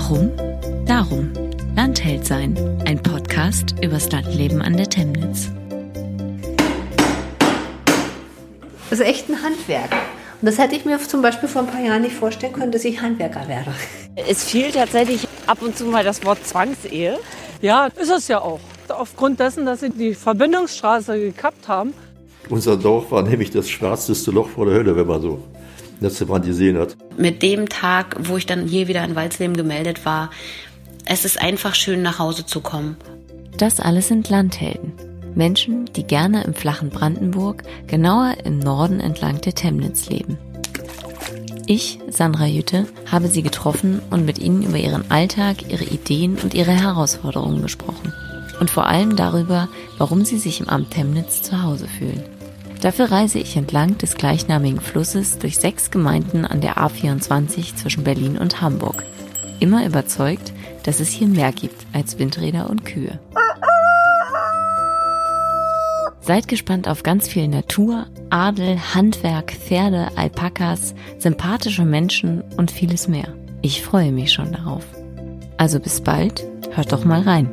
Warum? Darum. Landheld sein. Ein Podcast übers Landleben an der Temnitz. Das ist echt ein Handwerk. Und das hätte ich mir zum Beispiel vor ein paar Jahren nicht vorstellen können, dass ich Handwerker werde. Es fiel tatsächlich ab und zu mal das Wort Zwangsehe. Ja, ist es ja auch. Aufgrund dessen, dass sie die Verbindungsstraße gekappt haben. Unser Dorf war nämlich das schwarzeste Loch vor der Hölle, wenn man so letzte Brand gesehen hat. Mit dem Tag, wo ich dann hier wieder in Walsleben gemeldet war, es ist einfach schön, nach Hause zu kommen. Das alles sind Landhelden. Menschen, die gerne im flachen Brandenburg, genauer im Norden entlang der Temnitz leben. Ich, Sandra Jütte, habe sie getroffen und mit ihnen über ihren Alltag, ihre Ideen und ihre Herausforderungen gesprochen. Und vor allem darüber, warum sie sich im Amt Temnitz zu Hause fühlen. Dafür reise ich entlang des gleichnamigen Flusses durch sechs Gemeinden an der A24 zwischen Berlin und Hamburg. Immer überzeugt, dass es hier mehr gibt als Windräder und Kühe. Seid gespannt auf ganz viel Natur, Adel, Handwerk, Pferde, Alpakas, sympathische Menschen und vieles mehr. Ich freue mich schon darauf. Also bis bald, hört doch mal rein.